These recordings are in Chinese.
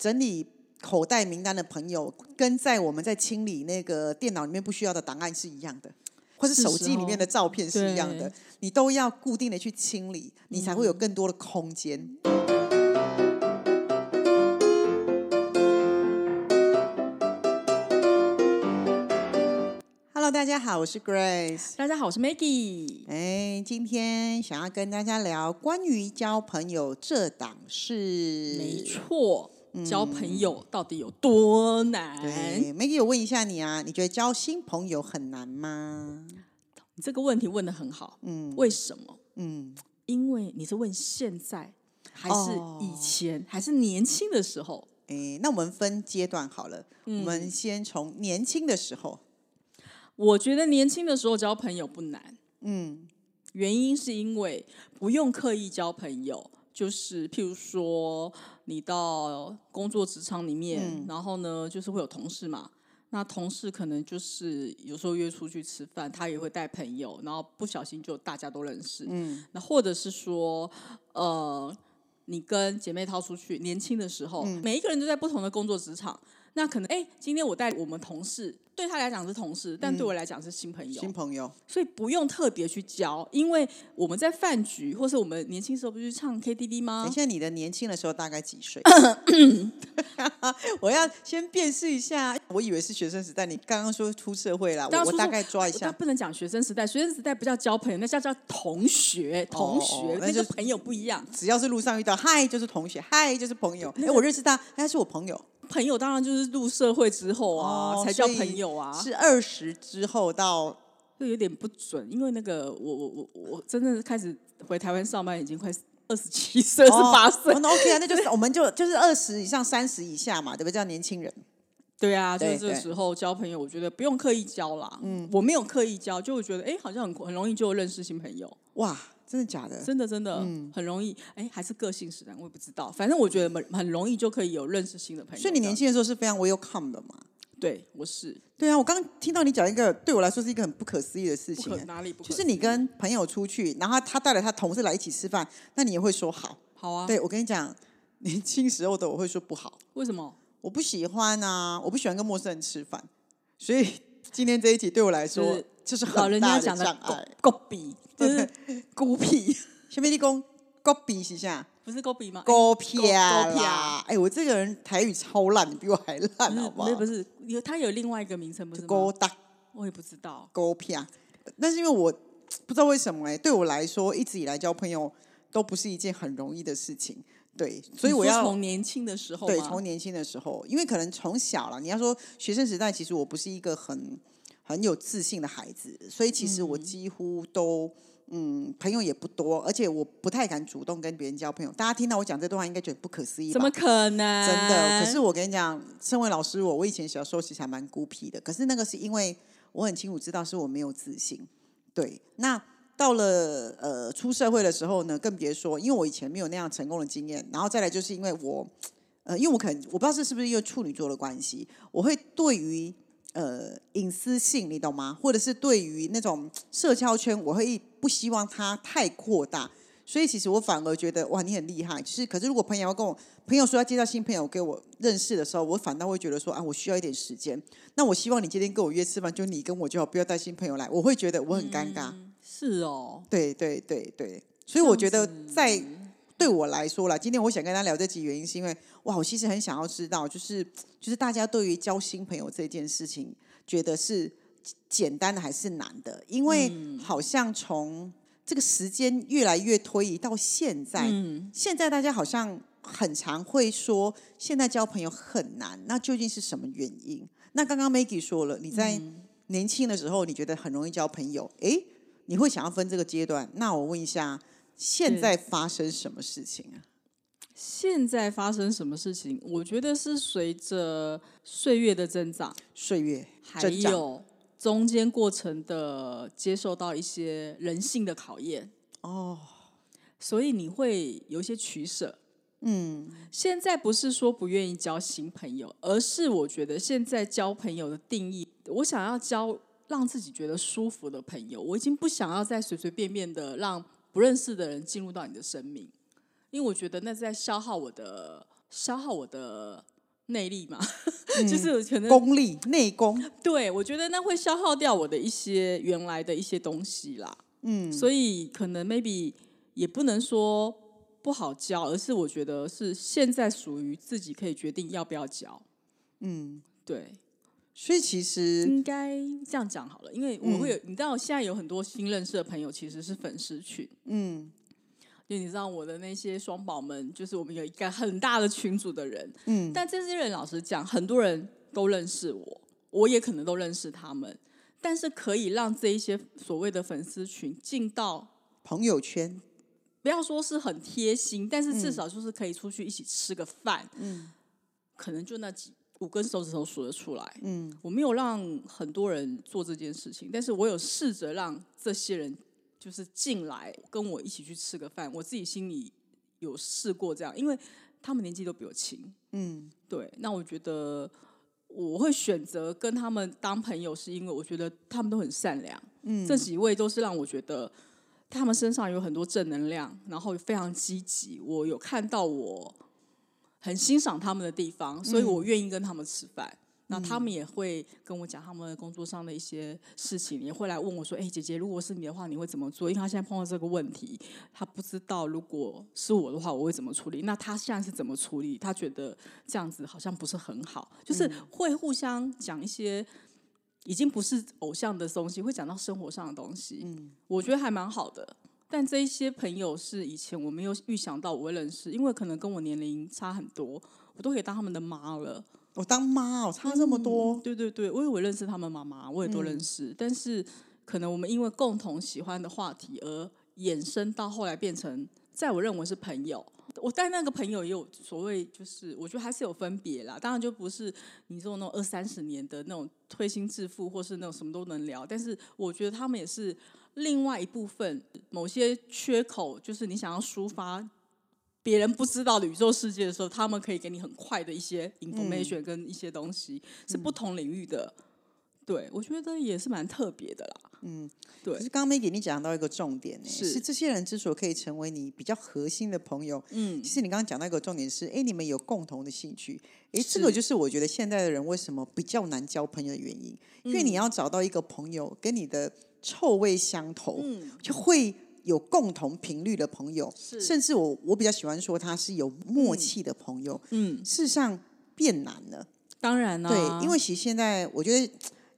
整理口袋名单的朋友，跟在我们在清理那个电脑里面不需要的档案是一样的，或是手机里面的照片是一样的，你都要固定的去清理，你才会有更多的空间。Hello，大家好，我是 Grace。大家好，我是 Maggie。哎，今天想要跟大家聊关于交朋友这档事。没错，交朋友到底有多难？对，Maggie，我问一下你啊，你觉得交新朋友很难吗？你这个问题问的很好。嗯，为什么？嗯，因为你是问现在，还是以前，还是年轻的时候？哎，那我们分阶段好了。我们先从年轻的时候。我觉得年轻的时候交朋友不难，嗯，原因是因为不用刻意交朋友，就是譬如说你到工作职场里面，然后呢，就是会有同事嘛，那同事可能就是有时候约出去吃饭，他也会带朋友，然后不小心就大家都认识，嗯，那或者是说，呃，你跟姐妹掏出去，年轻的时候，每一个人都在不同的工作职场。那可能哎，今天我带我们同事，对他来讲是同事，但对我来讲是新朋友。新朋友，所以不用特别去交，因为我们在饭局，或是我们年轻时候不是唱 KTV 吗？等一下，你的年轻的时候大概几岁？我要先辨识一下，我以为是学生时代，你刚刚说出社会了，我大概抓一下。不能讲学生时代，学生时代不叫交朋友，那叫叫同学，同学，那就朋友不一样。只要是路上遇到，嗨就是同学，嗨就是朋友。哎，我认识他，他是我朋友。朋友当然就是入社会之后啊，才叫朋友啊。是二十之后到，就有点不准，因为那个我我我我真的开始回台湾上班已经快二十七岁、二十八岁。那 OK 啊，那就是我们就就是二十以上、三十以下嘛，对不对？叫年轻人。对啊，就是这个时候交朋友，我觉得不用刻意交啦。嗯，我没有刻意交，就会觉得哎，好像很很容易就认识新朋友。哇！真的假的？真的真的，很容易。哎，还是个性使然，我也不知道。反正我觉得很很容易就可以有认识新的朋友。所以你年轻的时候是非常 welcome 的嘛？对，我是。对啊，我刚刚听到你讲一个对我来说是一个很不可思议的事情。哪里不？就是你跟朋友出去，然后他带了他同事来一起吃饭，那你也会说好？好啊。对，我跟你讲，年轻时候的我会说不好。为什么？我不喜欢啊！我不喜欢跟陌生人吃饭，所以今天这一集对我来说就是很大的障碍。狗比就是孤僻。前面立功，狗屁一下，不是狗屁吗？狗屁啊！哎，我这个人台语超烂，你比我还烂，好不好？不是，有他有另外一个名称，不是狗大，我也不知道。狗屁啊！但是因为我不知道为什么，哎，对我来说，一直以来交朋友都不是一件很容易的事情。对，所以我要从年轻的时候，对，从年轻的时候，因为可能从小了，你要说学生时代，其实我不是一个很很有自信的孩子，所以其实我几乎都。嗯，朋友也不多，而且我不太敢主动跟别人交朋友。大家听到我讲这段话，应该觉得不可思议。怎么可能？真的。可是我跟你讲，身为老师，我我以前小时候其实还蛮孤僻的。可是那个是因为我很清楚知道是我没有自信。对。那到了呃出社会的时候呢，更别说，因为我以前没有那样成功的经验。然后再来就是因为我呃，因为我可能我不知道这是不是因为处女座的关系，我会对于。呃，隐私性你懂吗？或者是对于那种社交圈，我会不希望它太扩大，所以其实我反而觉得哇，你很厉害。就是，可是如果朋友要跟我朋友说要介绍新朋友给我认识的时候，我反倒会觉得说啊，我需要一点时间。那我希望你今天跟我约吃饭，就你跟我就好，不要带新朋友来。我会觉得我很尴尬。是哦，对对对对，所以我觉得在。对我来说啦，今天我想跟他聊这集原因，是因为哇，我其实很想要知道，就是就是大家对于交新朋友这件事情，觉得是简单的还是难的？因为好像从这个时间越来越推移到现在，现在大家好像很常会说，现在交朋友很难。那究竟是什么原因？那刚刚 Maggie 说了，你在年轻的时候，你觉得很容易交朋友，诶，你会想要分这个阶段？那我问一下。现在发生什么事情啊？现在发生什么事情？我觉得是随着岁月的增长，岁月还有中间过程的接受到一些人性的考验哦，所以你会有一些取舍。嗯，现在不是说不愿意交新朋友，而是我觉得现在交朋友的定义，我想要交让自己觉得舒服的朋友，我已经不想要再随随便便的让。不认识的人进入到你的生命，因为我觉得那是在消耗我的消耗我的内力嘛，就是可能功力内功。对我觉得那会消耗掉我的一些原来的一些东西啦。嗯，所以可能 maybe 也不能说不好教，而是我觉得是现在属于自己可以决定要不要教。嗯，对。所以其实应该这样讲好了，因为我会有，你知道，现在有很多新认识的朋友其实是粉丝群。嗯。就你知道我的那些双宝们，就是我们有一个很大的群组的人，嗯，但这些人老实讲，很多人都认识我，我也可能都认识他们，但是可以让这一些所谓的粉丝群进到朋友圈，不要说是很贴心，但是至少就是可以出去一起吃个饭，嗯，可能就那几五根手指头数得出来，嗯，我没有让很多人做这件事情，但是我有试着让这些人。就是进来跟我一起去吃个饭，我自己心里有试过这样，因为他们年纪都比我轻，嗯，对。那我觉得我会选择跟他们当朋友，是因为我觉得他们都很善良，嗯，这几位都是让我觉得他们身上有很多正能量，然后非常积极。我有看到我很欣赏他们的地方，所以我愿意跟他们吃饭。那他们也会跟我讲他们工作上的一些事情，也会来问我说：“哎，姐姐，如果是你的话，你会怎么做？”因为他现在碰到这个问题，他不知道如果是我的话，我会怎么处理。那他现在是怎么处理？他觉得这样子好像不是很好，就是会互相讲一些已经不是偶像的东西，会讲到生活上的东西。嗯，我觉得还蛮好的。但这一些朋友是以前我没有预想到我会认识，因为可能跟我年龄差很多，我都可以当他们的妈了。我当妈哦，差这么多。对对对，我以为认识他们妈妈，我也都认识。但是可能我们因为共同喜欢的话题而衍生到后来变成，在我认为是朋友。我带那个朋友也有所谓，就是我觉得还是有分别啦。当然就不是你说那种二三十年的那种推心置腹，或是那种什么都能聊。但是我觉得他们也是另外一部分，某些缺口，就是你想要抒发。别人不知道的宇宙世界的时候，他们可以给你很快的一些 information 跟一些东西，是不同领域的。对，我觉得也是蛮特别的啦。嗯，对。可是刚刚没给你讲到一个重点，是这些人之所以可以成为你比较核心的朋友，嗯，其实你刚刚讲到一个重点是，哎，你们有共同的兴趣，哎，这个就是我觉得现在的人为什么比较难交朋友的原因，因为你要找到一个朋友跟你的臭味相投，嗯，就会。有共同频率的朋友，甚至我我比较喜欢说他是有默契的朋友。嗯，事实上变难了。当然了，对，因为其实现在我觉得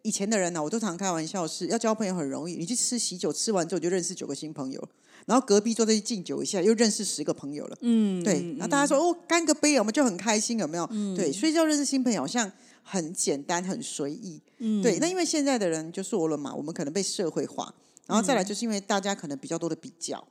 以前的人呢，我都常开玩笑，是要交朋友很容易。你去吃喜酒，吃完之后就认识九个新朋友，然后隔壁桌再去敬酒一下，又认识十个朋友了。嗯，对。那大家说哦，干个杯，我们就很开心，有没有？对，所以要认识新朋友，好像很简单，很随意。嗯，对。那因为现在的人就说了嘛，我们可能被社会化。然后再来就是因为大家可能比较多的比较，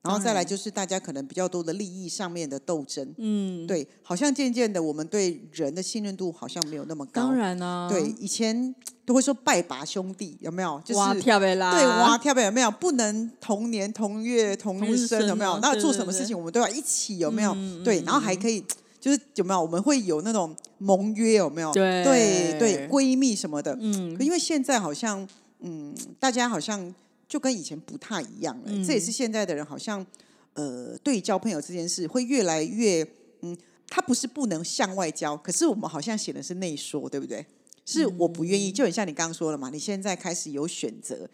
然后再来就是大家可能比较多的利益上面的斗争，嗯，对，好像渐渐的我们对人的信任度好像没有那么高。当然啊，对，以前都会说拜把兄弟有没有？哇，跳贝啦，对，哇，跳呗有没有？不能同年同月同日生有没有？那做什么事情我们都要一起有没有？对，然后还可以就是有没有？我们会有那种盟约有没有？对对对，闺蜜什么的，嗯，因为现在好像嗯，大家好像。就跟以前不太一样了，这也是现在的人好像，呃，对交朋友这件事会越来越，嗯，他不是不能向外交，可是我们好像显得是内说，对不对？是我不愿意，就很像你刚刚说了嘛，你现在开始有选择，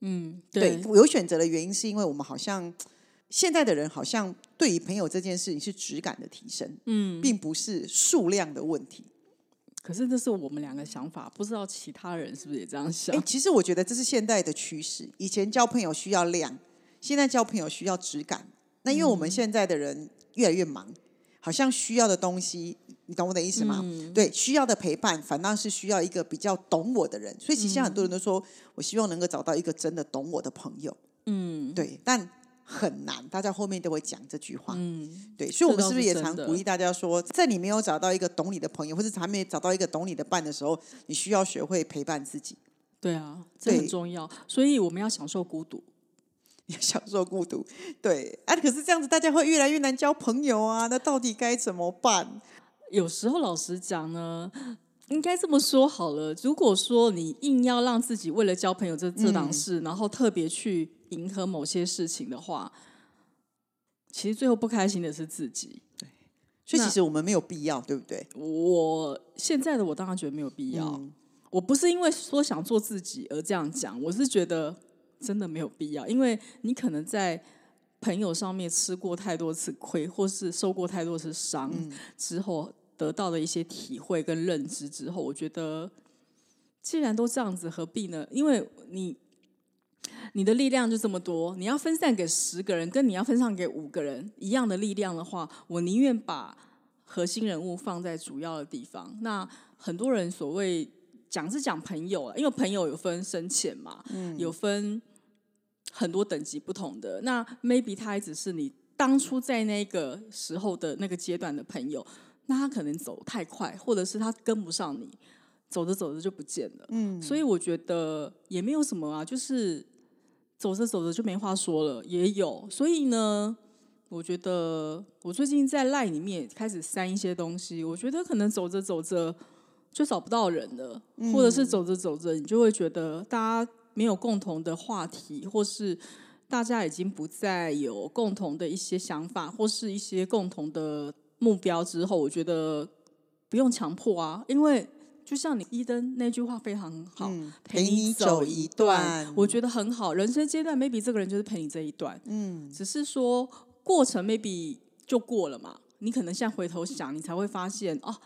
嗯，对，有选择的原因是因为我们好像现在的人好像对于朋友这件事情是质感的提升，嗯，并不是数量的问题。可是这是我们两个想法，不知道其他人是不是也这样想？哎，其实我觉得这是现代的趋势。以前交朋友需要量，现在交朋友需要质感。那因为我们现在的人越来越忙，好像需要的东西，你懂我的意思吗？对，需要的陪伴反倒是需要一个比较懂我的人。所以其实很多人都说，我希望能够找到一个真的懂我的朋友。嗯，对，但。很难，大家后面都会讲这句话。嗯，对，所以我们是不是也常鼓励大家说，在你没有找到一个懂你的朋友，或者还没找到一个懂你的伴的时候，你需要学会陪伴自己。对啊，这很重要。所以我们要享受孤独，要享受孤独。对啊，可是这样子大家会越来越难交朋友啊。那到底该怎么办？有时候老实讲呢，应该这么说好了。如果说你硬要让自己为了交朋友这这档事，然后特别去。迎合某些事情的话，其实最后不开心的是自己。对，所以其实我们没有必要，对不对？我现在的我当然觉得没有必要。我不是因为说想做自己而这样讲，我是觉得真的没有必要，因为你可能在朋友上面吃过太多次亏，或是受过太多次伤之后，得到的一些体会跟认知之后，我觉得既然都这样子，何必呢？因为你你的力量就这么多，你要分散给十个人，跟你要分散给五个人一样的力量的话，我宁愿把核心人物放在主要的地方。那很多人所谓。讲是讲朋友啊，因为朋友有分深浅嘛，有分很多等级不同的。那 maybe 他还只是你当初在那个时候的那个阶段的朋友，那他可能走太快，或者是他跟不上你，走着走着就不见了。嗯，所以我觉得也没有什么啊，就是走着走着就没话说了，也有。所以呢，我觉得我最近在赖里面开始删一些东西，我觉得可能走着走着。就找不到人了，或者是走着走着，你就会觉得大家没有共同的话题，或是大家已经不再有共同的一些想法，或是一些共同的目标之后，我觉得不用强迫啊，因为就像你伊登那句话非常好，陪你走一段，我觉得很好。人生阶段，maybe 这个人就是陪你这一段，嗯，只是说过程 maybe 就过了嘛，你可能现在回头想，你才会发现哦。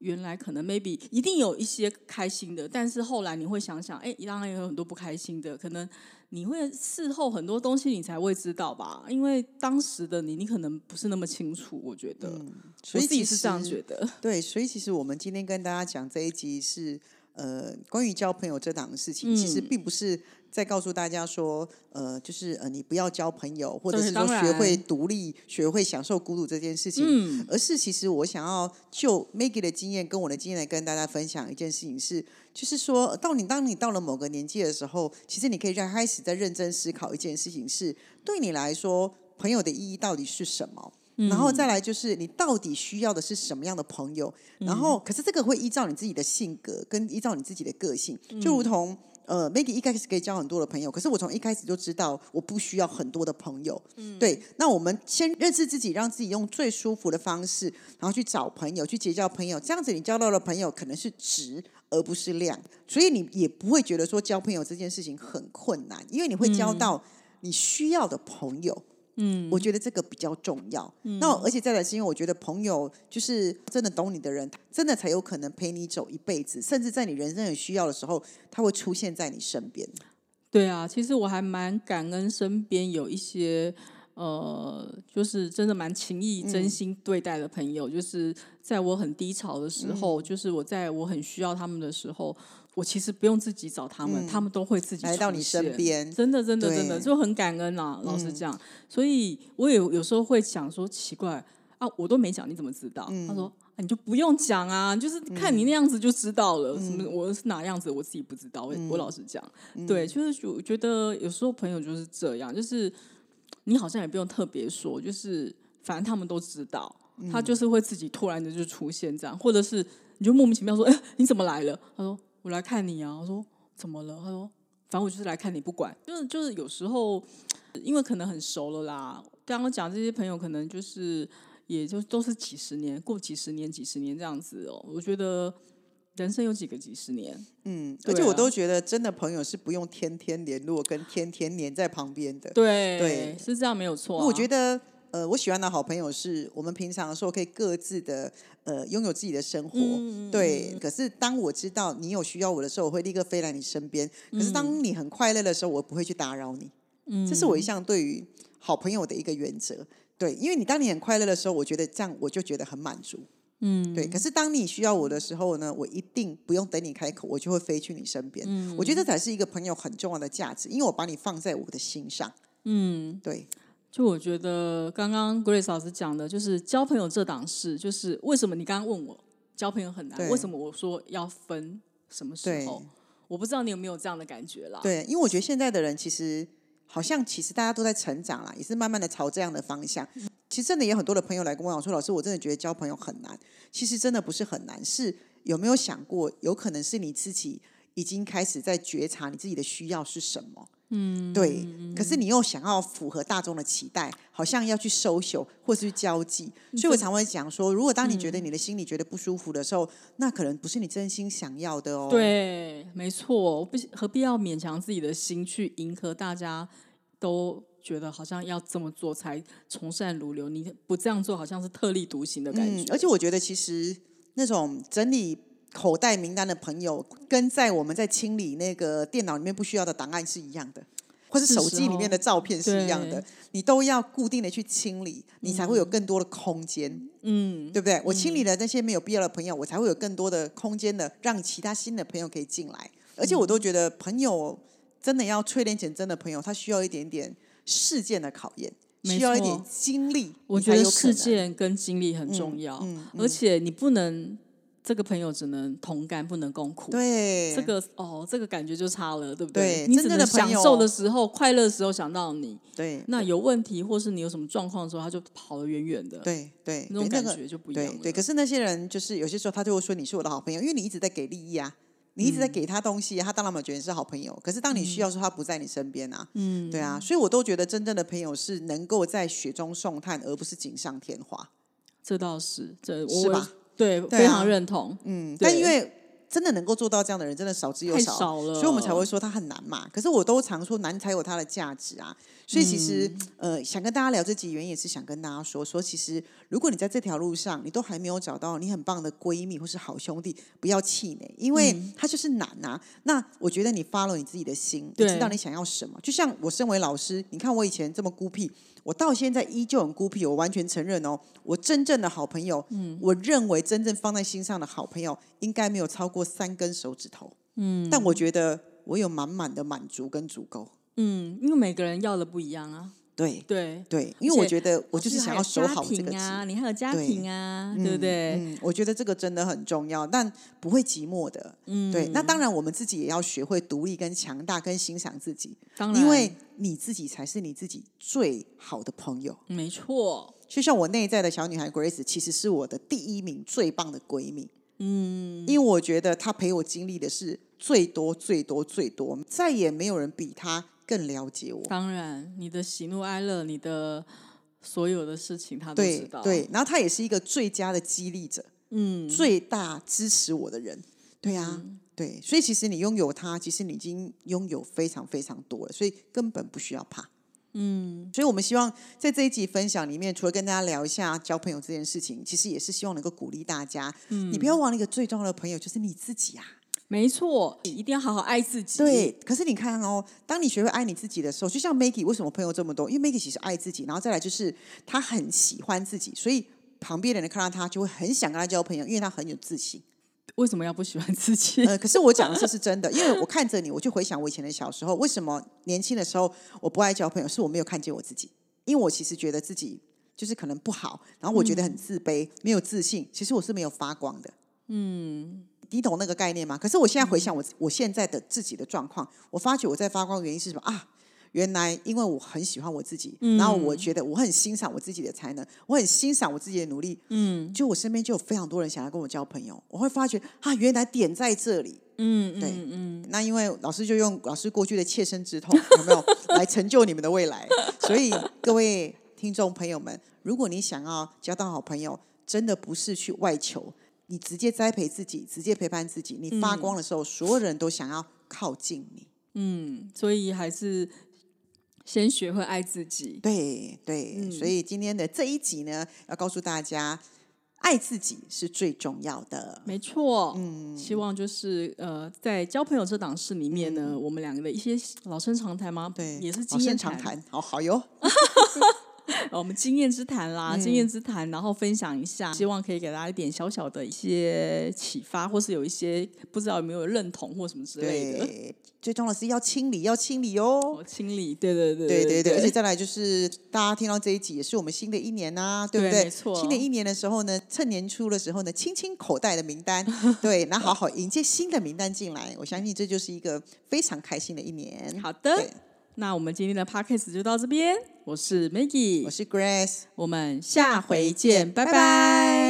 原来可能 maybe 一定有一些开心的，但是后来你会想想，哎，当然有很多不开心的。可能你会事后很多东西你才会知道吧，因为当时的你，你可能不是那么清楚。我觉得，所以自己是这样觉得。对，所以其实我们今天跟大家讲这一集是呃关于交朋友这档的事情，其实并不是。在告诉大家说，呃，就是呃，你不要交朋友，或者是说学会独立、学会享受孤独这件事情。嗯，而是其实我想要就 Maggie 的经验跟我的经验来跟大家分享一件事情，是就是说到你当你到了某个年纪的时候，其实你可以在开始在认真思考一件事情，是对你来说朋友的意义到底是什么？然后再来就是你到底需要的是什么样的朋友？然后可是这个会依照你自己的性格跟依照你自己的个性，就如同。呃，Maggie 一开始可以交很多的朋友，可是我从一开始就知道我不需要很多的朋友。嗯，对。那我们先认识自己，让自己用最舒服的方式，然后去找朋友，去结交朋友。这样子，你交到的朋友可能是值而不是量，所以你也不会觉得说交朋友这件事情很困难，因为你会交到你需要的朋友。嗯，我觉得这个比较重要。那而且再来是因为我觉得朋友就是真的懂你的人，真的才有可能陪你走一辈子，甚至在你人生有需要的时候，他会出现在你身边。对啊，其实我还蛮感恩身边有一些呃，就是真的蛮情谊、真心对待的朋友，就是在我很低潮的时候，就是我在我很需要他们的时候。我其实不用自己找他们，他们都会自己来到你身边。真的，真的，真的就很感恩啊！老实讲，所以我也有时候会想说，奇怪啊，我都没讲，你怎么知道？他说，你就不用讲啊，就是看你那样子就知道了。什么我是哪样子，我自己不知道。我我老实讲，对，就是我觉得有时候朋友就是这样，就是你好像也不用特别说，就是反正他们都知道，他就是会自己突然的就出现这样，或者是你就莫名其妙说，哎，你怎么来了？他说。我来看你啊！我说怎么了？他说反正我就是来看你，不管。就是就是有时候，因为可能很熟了啦。刚刚讲这些朋友，可能就是也就都是几十年，过几十年、几十年这样子哦。我觉得人生有几个几十年？嗯，而且我都觉得真的朋友是不用天天联络，跟天天黏在旁边的。对对，是这样没有错。我觉得。呃，我喜欢的好朋友是我们平常的时候可以各自的呃拥有自己的生活，对。可是当我知道你有需要我的时候，我会立刻飞来你身边。可是当你很快乐的时候，我不会去打扰你。嗯，这是我一向对于好朋友的一个原则。对，因为你当你很快乐的时候，我觉得这样我就觉得很满足。嗯，对。可是当你需要我的时候呢，我一定不用等你开口，我就会飞去你身边。嗯，我觉得这才是一个朋友很重要的价值，因为我把你放在我的心上。嗯，对。就我觉得刚刚 Grace 老师讲的，就是交朋友这档事，就是为什么你刚刚问我交朋友很难，为什么我说要分什么时候？我不知道你有没有这样的感觉啦。对，因为我觉得现在的人其实好像其实大家都在成长啦，也是慢慢的朝这样的方向。其实真的有很多的朋友来跟我讲说，老师，我真的觉得交朋友很难。其实真的不是很难，是有没有想过，有可能是你自己已经开始在觉察你自己的需要是什么。嗯，对。可是你又想要符合大众的期待，好像要去 social 或是去交际，所以我常会讲说，如果当你觉得你的心里觉得不舒服的时候，那可能不是你真心想要的哦。对，没错，不何必要勉强自己的心去迎合大家都觉得好像要这么做才从善如流，你不这样做好像是特立独行的感觉。而且我觉得其实那种整理。口袋名单的朋友，跟在我们在清理那个电脑里面不需要的档案是一样的，或是手机里面的照片是一样的，你都要固定的去清理，你才会有更多的空间，嗯，对不对？我清理了那些没有必要的朋友，我才会有更多的空间的让其他新的朋友可以进来。而且我都觉得，朋友真的要淬炼成真的朋友，他需要一点点事件的考验，需要一点经历。我觉得事件跟经历很重要，而且你不能。这个朋友只能同甘，不能共苦。对，这个哦，这个感觉就差了，对不对？你只能享受的时候、快乐的时候想到你。对，那有问题或是你有什么状况的时候，他就跑得远远的。对对，那种感觉就不一样。对，可是那些人就是有些时候他就会说你是我的好朋友，因为你一直在给利益啊，你一直在给他东西，他当然没觉得你是好朋友。可是当你需要说他不在你身边啊，嗯，对啊，所以我都觉得真正的朋友是能够在雪中送炭，而不是锦上添花。这倒是，这是吧？对，非常认同。嗯，但因为真的能够做到这样的人，真的少之又少了，所以我们才会说他很难嘛。可是我都常说，难才有它的价值啊。所以其实，呃，想跟大家聊这几，原因也是想跟大家说，说其实如果你在这条路上，你都还没有找到你很棒的闺蜜或是好兄弟，不要气馁，因为他就是难呐。那我觉得你发了你自己的心，你知道你想要什么。就像我身为老师，你看我以前这么孤僻。我到现在依旧很孤僻，我完全承认哦。我真正的好朋友，嗯，我认为真正放在心上的好朋友，应该没有超过三根手指头，嗯。但我觉得我有满满的满足跟足够，嗯，因为每个人要的不一样啊。对对对，因为我觉得我就是想要守好这个啊，你还有家庭啊，对不对？嗯，我觉得这个真的很重要，但不会寂寞的。嗯，对。那当然，我们自己也要学会独立、跟强大、跟欣赏自己。当然，因为你自己才是你自己最好的朋友。没错，就像我内在的小女孩 Grace，其实是我的第一名最棒的闺蜜。嗯，因为我觉得她陪我经历的是最多、最多、最多，再也没有人比她。更了解我，当然，你的喜怒哀乐，你的所有的事情，他都知道。对，然后他也是一个最佳的激励者，嗯，最大支持我的人。对啊，对，所以其实你拥有他，其实你已经拥有非常非常多了，所以根本不需要怕。嗯，所以我们希望在这一集分享里面，除了跟大家聊一下交朋友这件事情，其实也是希望能够鼓励大家，嗯，你不要忘了一个最重要的朋友，就是你自己啊。没错，一定要好好爱自己。对，可是你看哦，当你学会爱你自己的时候，就像 Maggie，为什么朋友这么多？因为 Maggie 其实爱自己，然后再来就是他很喜欢自己，所以旁边的人看到他就会很想跟他交朋友，因为他很有自信。为什么要不喜欢自己？呃，可是我讲的这是真的，因为我看着你，我就回想我以前的小时候，为什么年轻的时候我不爱交朋友？是我没有看见我自己，因为我其实觉得自己就是可能不好，然后我觉得很自卑，没有自信。其实我是没有发光的。嗯。你懂那个概念吗？可是我现在回想我我现在的自己的状况，我发觉我在发光的原因是什么啊？原来因为我很喜欢我自己，然后我觉得我很欣赏我自己的才能，我很欣赏我自己的努力。嗯，就我身边就有非常多人想要跟我交朋友，我会发觉啊，原来点在这里。嗯，对，嗯，那因为老师就用老师过去的切身之痛，有没有来成就你们的未来？所以各位听众朋友们，如果你想要交到好朋友，真的不是去外求。你直接栽培自己，直接陪伴自己。你发光的时候，所有人都想要靠近你。嗯，所以还是先学会爱自己。对对，所以今天的这一集呢，要告诉大家，爱自己是最重要的。没错。嗯，希望就是呃，在交朋友这档事里面呢，我们两个的一些老生常谈吗？对，也是经验常谈。好好哟。我们经验之谈啦，经验之谈，然后分享一下，希望可以给大家一点小小的一些启发，或是有一些不知道有没有认同或什么之类的。最重要的是要清理，要清理哦，清理，对对对对对对。而且再来就是大家听到这一集，也是我们新的一年呐，对不对？没错。新的一年的时候呢，趁年初的时候呢，清清口袋的名单，对，那好好迎接新的名单进来。我相信这就是一个非常开心的一年。好的。那我们今天的 podcast 就到这边，我是 Maggie，我是 Grace，我们下回见，拜拜。